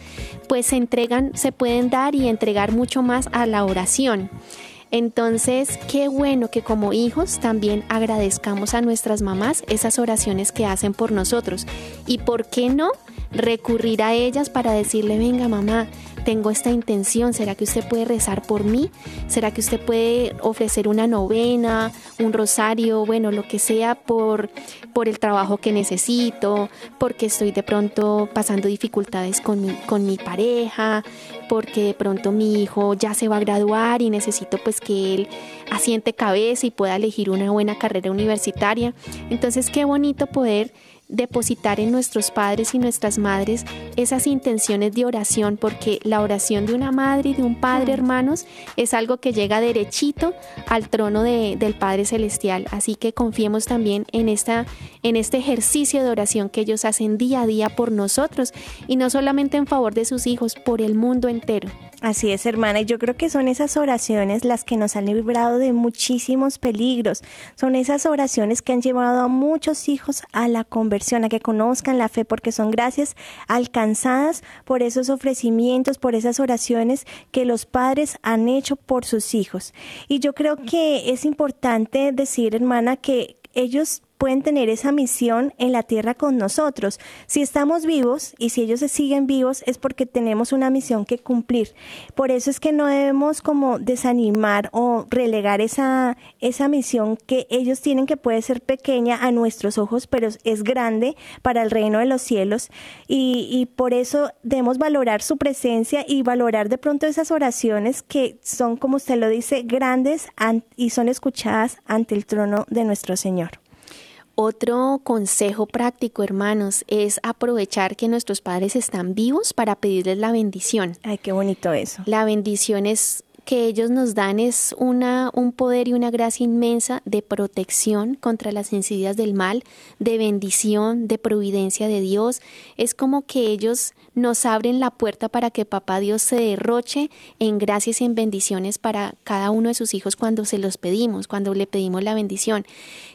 pues se entregan se pueden dar y entregar mucho más a la oración. Entonces, qué bueno que como hijos también agradezcamos a nuestras mamás esas oraciones que hacen por nosotros. ¿Y por qué no recurrir a ellas para decirle, venga mamá, tengo esta intención, ¿será que usted puede rezar por mí? ¿Será que usted puede ofrecer una novena, un rosario, bueno, lo que sea por, por el trabajo que necesito, porque estoy de pronto pasando dificultades con mi, pareja, porque de pronto mi hijo ya se va a graduar y necesito pues que él asiente cabeza y pueda elegir una buena carrera universitaria. Entonces, qué bonito poder depositar en nuestros padres y nuestras madres esas intenciones de oración, porque la oración de una madre y de un padre, hermanos, es algo que llega derechito al trono del Padre Celestial. Así que confiemos también en, esta, en este ejercicio de oración que ellos hacen día a día por nosotros y no solamente en favor de sus hijos, por el mundo entero. Así es, hermana, y yo creo que son esas oraciones las que nos han librado de muchísimos peligros. Son esas oraciones que han llevado a muchos hijos a la conversión, a que conozcan la fe, porque son gracias alcanzadas por esos ofrecimientos, por esas oraciones que los padres han hecho por sus hijos. Y yo creo que es importante decir, hermana, que ellos pueden tener esa misión en la tierra con nosotros. Si estamos vivos y si ellos se siguen vivos es porque tenemos una misión que cumplir. Por eso es que no debemos como desanimar o relegar esa, esa misión que ellos tienen que puede ser pequeña a nuestros ojos, pero es grande para el reino de los cielos. Y, y por eso debemos valorar su presencia y valorar de pronto esas oraciones que son, como usted lo dice, grandes y son escuchadas ante el trono de nuestro Señor. Otro consejo práctico, hermanos, es aprovechar que nuestros padres están vivos para pedirles la bendición. Ay, qué bonito eso. La bendición es que ellos nos dan es una, un poder y una gracia inmensa de protección contra las insidias del mal, de bendición, de providencia de Dios. Es como que ellos nos abren la puerta para que Papá Dios se derroche en gracias y en bendiciones para cada uno de sus hijos cuando se los pedimos, cuando le pedimos la bendición.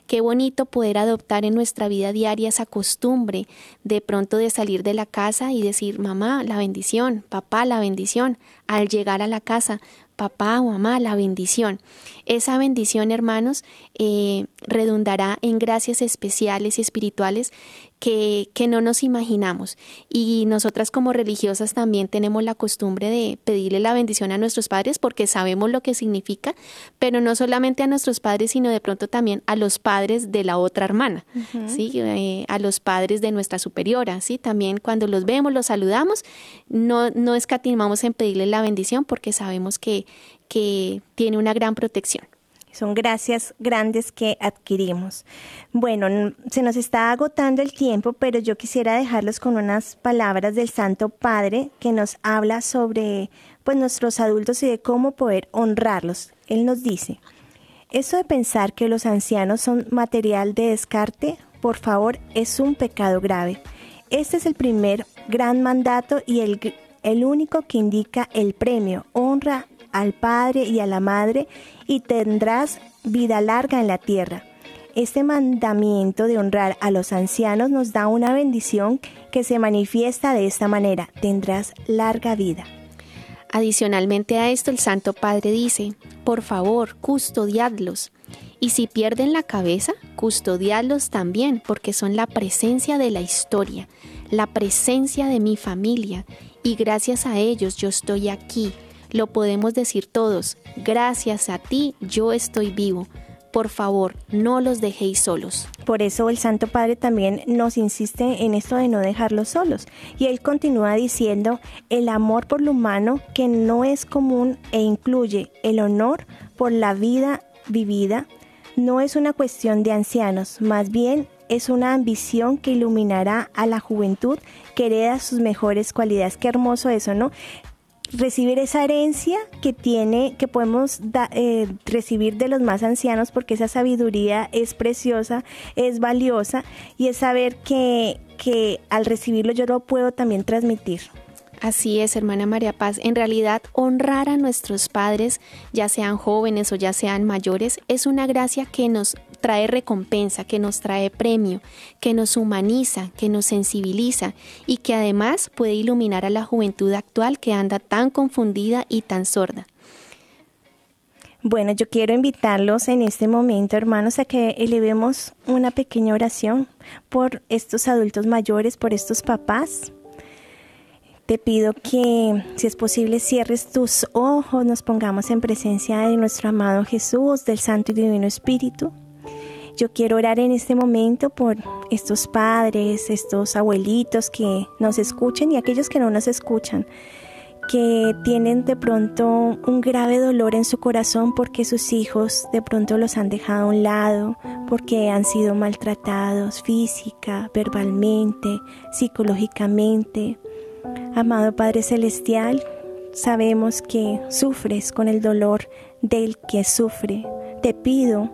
Qué bonito poder adoptar en nuestra vida diaria esa costumbre de pronto de salir de la casa y decir, mamá, la bendición, papá, la bendición, al llegar a la casa, papá o mamá, la bendición. Esa bendición, hermanos, eh, redundará en gracias especiales y espirituales que, que, no nos imaginamos. Y nosotras como religiosas también tenemos la costumbre de pedirle la bendición a nuestros padres porque sabemos lo que significa, pero no solamente a nuestros padres, sino de pronto también a los padres de la otra hermana, ¿sí? Eh, a los padres de nuestra superiora. ¿sí? También cuando los vemos, los saludamos, no, no escatimamos en pedirle la bendición porque sabemos que, que tiene una gran protección. Son gracias grandes que adquirimos. Bueno, se nos está agotando el tiempo, pero yo quisiera dejarlos con unas palabras del Santo Padre que nos habla sobre pues nuestros adultos y de cómo poder honrarlos. Él nos dice, eso de pensar que los ancianos son material de descarte, por favor, es un pecado grave. Este es el primer gran mandato y el, el único que indica el premio, honra al Padre y a la Madre y tendrás vida larga en la tierra. Este mandamiento de honrar a los ancianos nos da una bendición que se manifiesta de esta manera, tendrás larga vida. Adicionalmente a esto, el Santo Padre dice, por favor, custodiadlos. Y si pierden la cabeza, custodiadlos también, porque son la presencia de la historia, la presencia de mi familia, y gracias a ellos yo estoy aquí, lo podemos decir todos, gracias a ti yo estoy vivo. por favor, no los dejéis solos. Por eso el Santo Padre también nos insiste en esto de no dejarlos solos. Y él continúa diciendo, el amor por lo humano que no es común e incluye el honor por la vida vivida, no es una cuestión de ancianos, más bien es una ambición que iluminará a la juventud que hereda sus mejores cualidades. Qué hermoso eso, ¿no? Recibir esa herencia que tiene, que podemos eh, recibir de los más ancianos, porque esa sabiduría es preciosa, es valiosa, y es saber que, que al recibirlo yo lo puedo también transmitir. Así es, hermana María Paz. En realidad, honrar a nuestros padres, ya sean jóvenes o ya sean mayores, es una gracia que nos trae recompensa, que nos trae premio, que nos humaniza, que nos sensibiliza y que además puede iluminar a la juventud actual que anda tan confundida y tan sorda. Bueno, yo quiero invitarlos en este momento, hermanos, a que elevemos una pequeña oración por estos adultos mayores, por estos papás, te pido que, si es posible, cierres tus ojos, nos pongamos en presencia de nuestro amado Jesús, del Santo y Divino Espíritu. Yo quiero orar en este momento por estos padres, estos abuelitos que nos escuchen y aquellos que no nos escuchan, que tienen de pronto un grave dolor en su corazón porque sus hijos de pronto los han dejado a un lado, porque han sido maltratados física, verbalmente, psicológicamente Amado Padre Celestial, sabemos que sufres con el dolor del que sufre. Te pido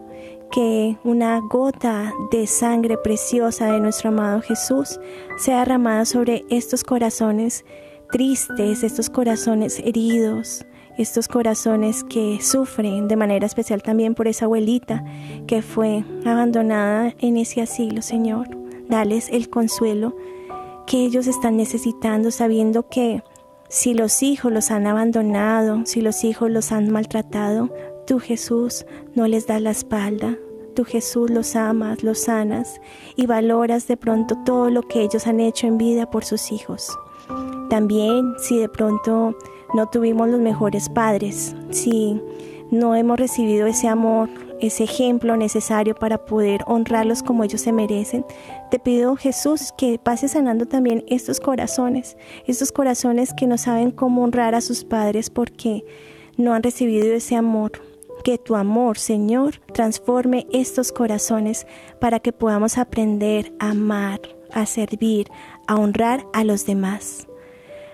que una gota de sangre preciosa de nuestro amado Jesús sea derramada sobre estos corazones tristes, estos corazones heridos, estos corazones que sufren de manera especial también por esa abuelita que fue abandonada en ese asilo, Señor. Dales el consuelo que ellos están necesitando, sabiendo que si los hijos los han abandonado, si los hijos los han maltratado, tú Jesús no les das la espalda, tú Jesús los amas, los sanas y valoras de pronto todo lo que ellos han hecho en vida por sus hijos. También si de pronto no tuvimos los mejores padres, si no hemos recibido ese amor ese ejemplo necesario para poder honrarlos como ellos se merecen. Te pido, Jesús, que pases sanando también estos corazones, estos corazones que no saben cómo honrar a sus padres porque no han recibido ese amor. Que tu amor, Señor, transforme estos corazones para que podamos aprender a amar, a servir, a honrar a los demás.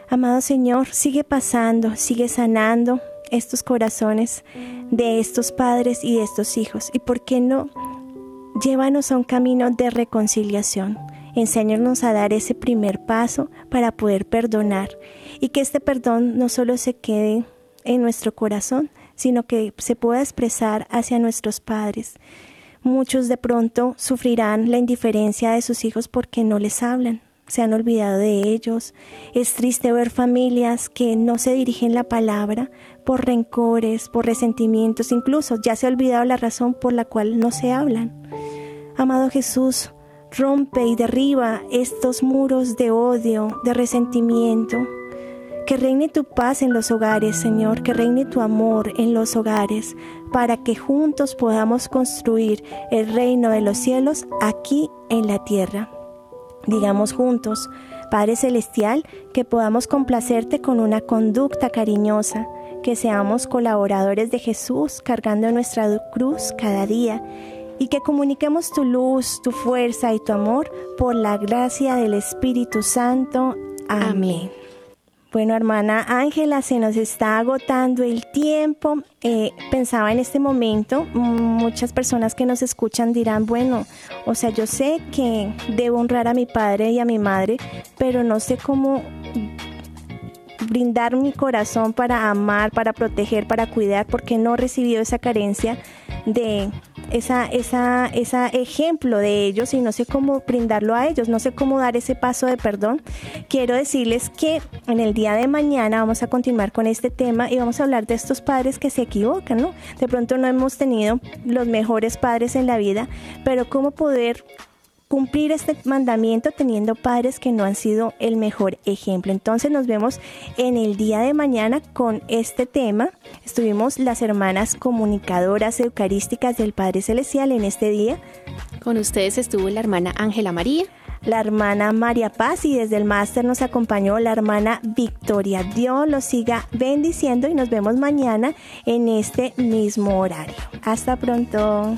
Amado Señor, sigue pasando, sigue sanando estos corazones de estos padres y de estos hijos. ¿Y por qué no? Llévanos a un camino de reconciliación. Enséñanos a dar ese primer paso para poder perdonar y que este perdón no solo se quede en nuestro corazón, sino que se pueda expresar hacia nuestros padres. Muchos de pronto sufrirán la indiferencia de sus hijos porque no les hablan, se han olvidado de ellos. Es triste ver familias que no se dirigen la palabra por rencores, por resentimientos, incluso ya se ha olvidado la razón por la cual no se hablan. Amado Jesús, rompe y derriba estos muros de odio, de resentimiento. Que reine tu paz en los hogares, Señor, que reine tu amor en los hogares, para que juntos podamos construir el reino de los cielos aquí en la tierra. Digamos juntos, Padre Celestial, que podamos complacerte con una conducta cariñosa, que seamos colaboradores de Jesús cargando nuestra cruz cada día y que comuniquemos tu luz, tu fuerza y tu amor por la gracia del Espíritu Santo. Amén. Bueno, hermana Ángela, se nos está agotando el tiempo. Eh, pensaba en este momento, muchas personas que nos escuchan dirán, bueno, o sea, yo sé que debo honrar a mi padre y a mi madre, pero no sé cómo brindar mi corazón para amar, para proteger, para cuidar, porque no he recibido esa carencia de esa, esa, ese ejemplo de ellos y no sé cómo brindarlo a ellos, no sé cómo dar ese paso de perdón. Quiero decirles que en el día de mañana vamos a continuar con este tema y vamos a hablar de estos padres que se equivocan, ¿no? De pronto no hemos tenido los mejores padres en la vida, pero cómo poder cumplir este mandamiento teniendo padres que no han sido el mejor ejemplo. Entonces nos vemos en el día de mañana con este tema. Estuvimos las hermanas comunicadoras eucarísticas del Padre Celestial en este día. Con ustedes estuvo la hermana Ángela María la hermana María Paz y desde el máster nos acompañó la hermana Victoria. Dios los siga bendiciendo y nos vemos mañana en este mismo horario. Hasta pronto.